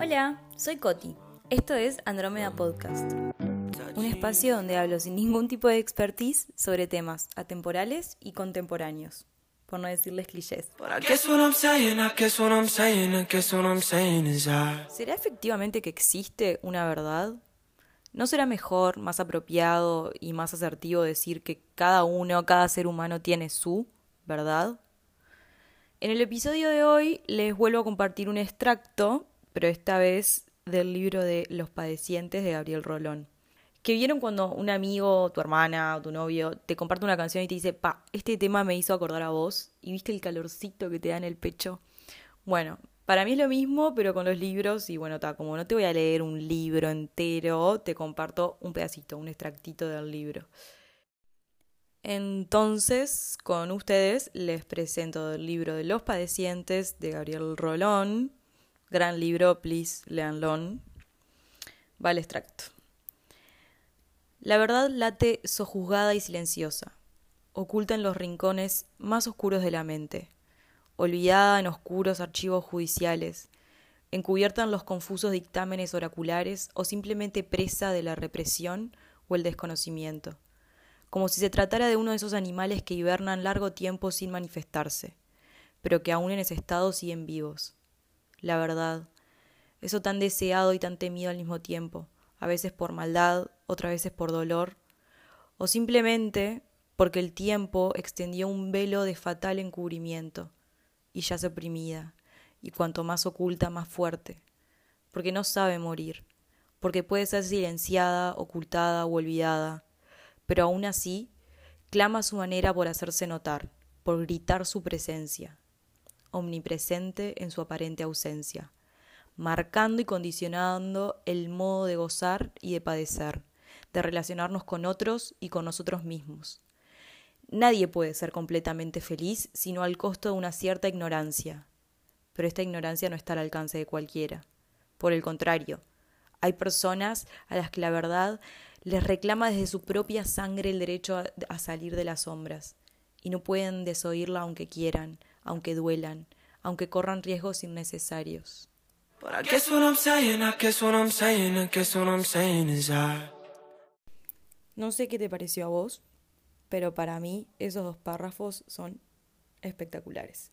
Hola, soy Coti. Esto es Andrómeda Podcast, un espacio donde hablo sin ningún tipo de expertise sobre temas atemporales y contemporáneos, por no decirles clichés. ¿Será efectivamente que existe una verdad? ¿No será mejor, más apropiado y más asertivo decir que cada uno, cada ser humano tiene su verdad? En el episodio de hoy les vuelvo a compartir un extracto, pero esta vez del libro de Los padecientes de Gabriel Rolón. Que vieron cuando un amigo, tu hermana o tu novio te comparte una canción y te dice, pa, este tema me hizo acordar a vos y viste el calorcito que te da en el pecho. Bueno, para mí es lo mismo, pero con los libros y bueno, está, como no te voy a leer un libro entero, te comparto un pedacito, un extractito del libro. Entonces, con ustedes les presento el libro de Los Padecientes de Gabriel Rolón. Gran libro, please, leanlo. Va extracto. La verdad late sojuzgada y silenciosa, oculta en los rincones más oscuros de la mente, olvidada en oscuros archivos judiciales, encubierta en los confusos dictámenes oraculares o simplemente presa de la represión o el desconocimiento como si se tratara de uno de esos animales que hibernan largo tiempo sin manifestarse, pero que aún en ese estado siguen vivos. La verdad, eso tan deseado y tan temido al mismo tiempo, a veces por maldad, otras veces por dolor, o simplemente porque el tiempo extendió un velo de fatal encubrimiento, y yace oprimida, y cuanto más oculta, más fuerte, porque no sabe morir, porque puede ser silenciada, ocultada o olvidada, pero aún así clama su manera por hacerse notar, por gritar su presencia, omnipresente en su aparente ausencia, marcando y condicionando el modo de gozar y de padecer, de relacionarnos con otros y con nosotros mismos. Nadie puede ser completamente feliz sino al costo de una cierta ignorancia, pero esta ignorancia no está al alcance de cualquiera. Por el contrario, hay personas a las que la verdad les reclama desde su propia sangre el derecho a, salir de las sombras, y no pueden desoírla aunque quieran, aunque duelan, aunque corran riesgos innecesarios. No sé qué te pareció a vos, pero para mí esos dos párrafos son espectaculares.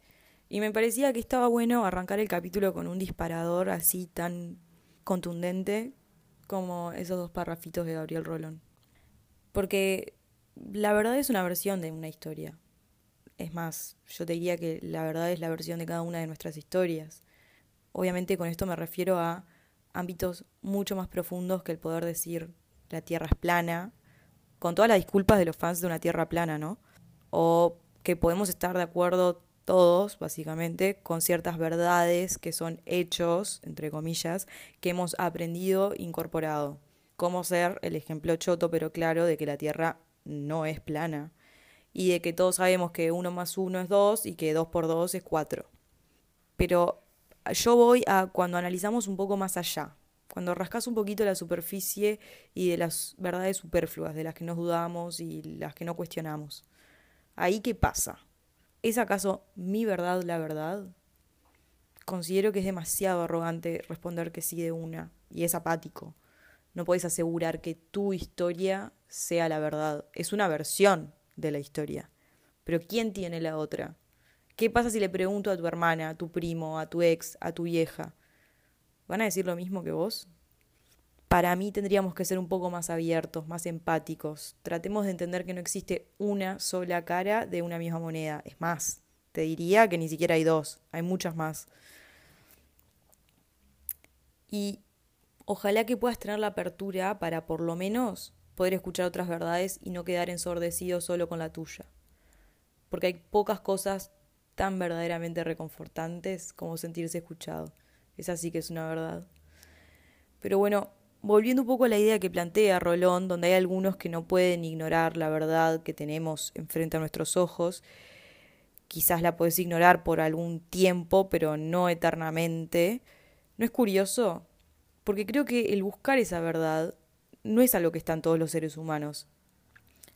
Y me parecía que estaba bueno arrancar el capítulo con un disparador así tan contundente como esos dos parrafitos de Gabriel Rolón. Porque la verdad es una versión de una historia. Es más, yo te diría que la verdad es la versión de cada una de nuestras historias. Obviamente con esto me refiero a ámbitos mucho más profundos que el poder decir la Tierra es plana, con todas las disculpas de los fans de una Tierra plana, ¿no? O que podemos estar de acuerdo todos, básicamente, con ciertas verdades que son hechos, entre comillas, que hemos aprendido, incorporado. Como ser el ejemplo choto pero claro de que la Tierra no es plana y de que todos sabemos que uno más uno es dos y que dos por dos es cuatro. Pero yo voy a cuando analizamos un poco más allá, cuando rascas un poquito la superficie y de las verdades superfluas, de las que nos dudamos y las que no cuestionamos. Ahí qué pasa? ¿Es acaso mi verdad la verdad? Considero que es demasiado arrogante responder que sí de una, y es apático. No puedes asegurar que tu historia sea la verdad. Es una versión de la historia. Pero ¿quién tiene la otra? ¿Qué pasa si le pregunto a tu hermana, a tu primo, a tu ex, a tu vieja? ¿Van a decir lo mismo que vos? Para mí tendríamos que ser un poco más abiertos, más empáticos. Tratemos de entender que no existe una sola cara de una misma moneda. Es más, te diría que ni siquiera hay dos, hay muchas más. Y ojalá que puedas tener la apertura para por lo menos poder escuchar otras verdades y no quedar ensordecido solo con la tuya. Porque hay pocas cosas tan verdaderamente reconfortantes como sentirse escuchado. Esa sí que es una verdad. Pero bueno, volviendo un poco a la idea que plantea Rolón, donde hay algunos que no pueden ignorar la verdad que tenemos enfrente a nuestros ojos, quizás la puedes ignorar por algún tiempo, pero no eternamente. ¿No es curioso? Porque creo que el buscar esa verdad no es algo que están todos los seres humanos.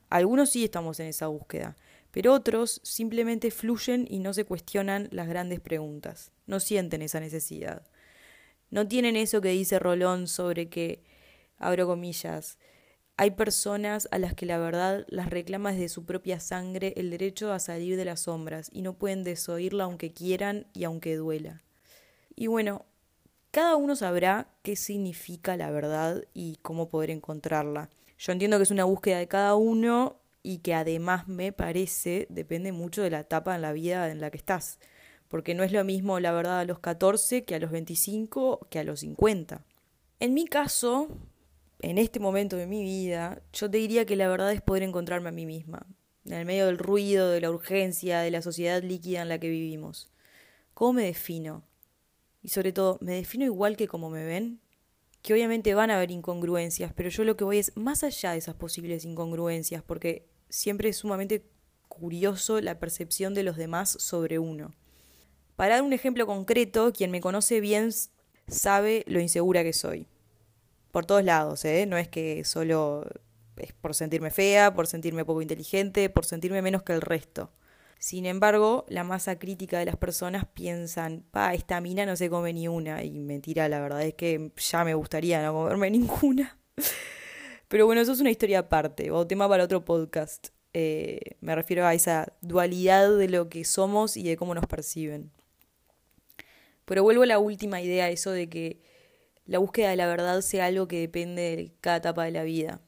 Algunos sí estamos en esa búsqueda, pero otros simplemente fluyen y no se cuestionan las grandes preguntas, no sienten esa necesidad. No tienen eso que dice Rolón sobre que, abro comillas, hay personas a las que la verdad las reclama desde su propia sangre el derecho a salir de las sombras y no pueden desoírla aunque quieran y aunque duela. Y bueno, cada uno sabrá qué significa la verdad y cómo poder encontrarla. Yo entiendo que es una búsqueda de cada uno y que además me parece depende mucho de la etapa en la vida en la que estás, porque no es lo mismo la verdad a los 14 que a los 25 que a los 50. En mi caso, en este momento de mi vida, yo te diría que la verdad es poder encontrarme a mí misma, en el medio del ruido, de la urgencia, de la sociedad líquida en la que vivimos. ¿Cómo me defino? Y sobre todo, ¿me defino igual que como me ven? Que obviamente van a haber incongruencias, pero yo lo que voy es más allá de esas posibles incongruencias, porque siempre es sumamente curioso la percepción de los demás sobre uno. Para dar un ejemplo concreto, quien me conoce bien sabe lo insegura que soy. Por todos lados, ¿eh? No es que solo es por sentirme fea, por sentirme poco inteligente, por sentirme menos que el resto. Sin embargo, la masa crítica de las personas piensan, pa, esta mina no se come ni una. Y mentira, la verdad es que ya me gustaría no comerme ninguna. Pero bueno, eso es una historia aparte, o tema para otro podcast. Eh, me refiero a esa dualidad de lo que somos y de cómo nos perciben. Pero vuelvo a la última idea, eso de que la búsqueda de la verdad sea algo que depende de cada etapa de la vida.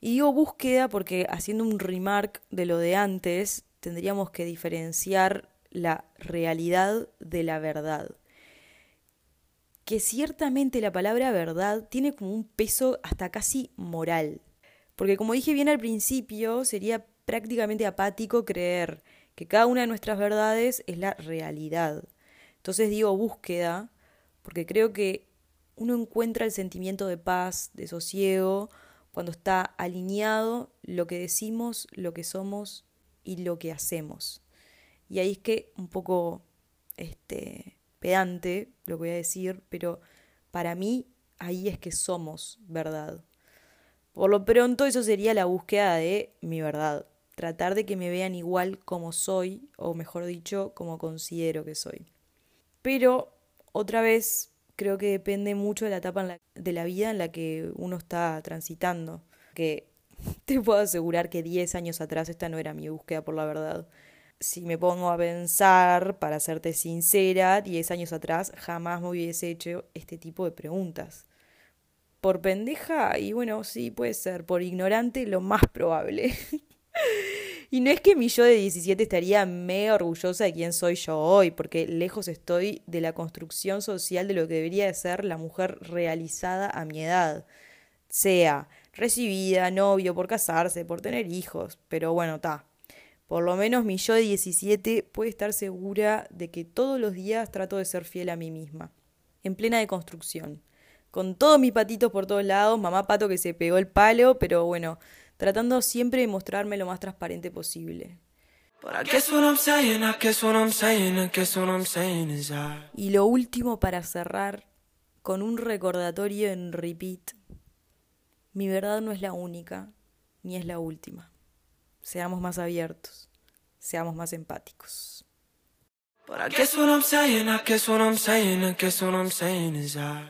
Y digo búsqueda porque haciendo un remark de lo de antes, tendríamos que diferenciar la realidad de la verdad que ciertamente la palabra verdad tiene como un peso hasta casi moral. Porque como dije bien al principio, sería prácticamente apático creer que cada una de nuestras verdades es la realidad. Entonces digo búsqueda, porque creo que uno encuentra el sentimiento de paz, de sosiego, cuando está alineado lo que decimos, lo que somos y lo que hacemos. Y ahí es que un poco este pedante lo que voy a decir, pero para mí ahí es que somos verdad. Por lo pronto eso sería la búsqueda de mi verdad, tratar de que me vean igual como soy, o mejor dicho, como considero que soy. Pero otra vez creo que depende mucho de la etapa de la vida en la que uno está transitando, que te puedo asegurar que 10 años atrás esta no era mi búsqueda por la verdad si me pongo a pensar, para serte sincera, 10 años atrás jamás me hubiese hecho este tipo de preguntas. Por pendeja, y bueno, sí puede ser, por ignorante lo más probable. y no es que mi yo de 17 estaría mega orgullosa de quién soy yo hoy, porque lejos estoy de la construcción social de lo que debería de ser la mujer realizada a mi edad. Sea recibida, novio, por casarse, por tener hijos, pero bueno, está por lo menos mi yo de 17 puede estar segura de que todos los días trato de ser fiel a mí misma, en plena deconstrucción, con todos mis patitos por todos lados, mamá pato que se pegó el palo, pero bueno, tratando siempre de mostrarme lo más transparente posible. Y lo último para cerrar, con un recordatorio en repeat, mi verdad no es la única, ni es la última seamos más abiertos, seamos más empáticos. But I guess what I'm saying, I guess what I'm saying, I guess what I'm saying is I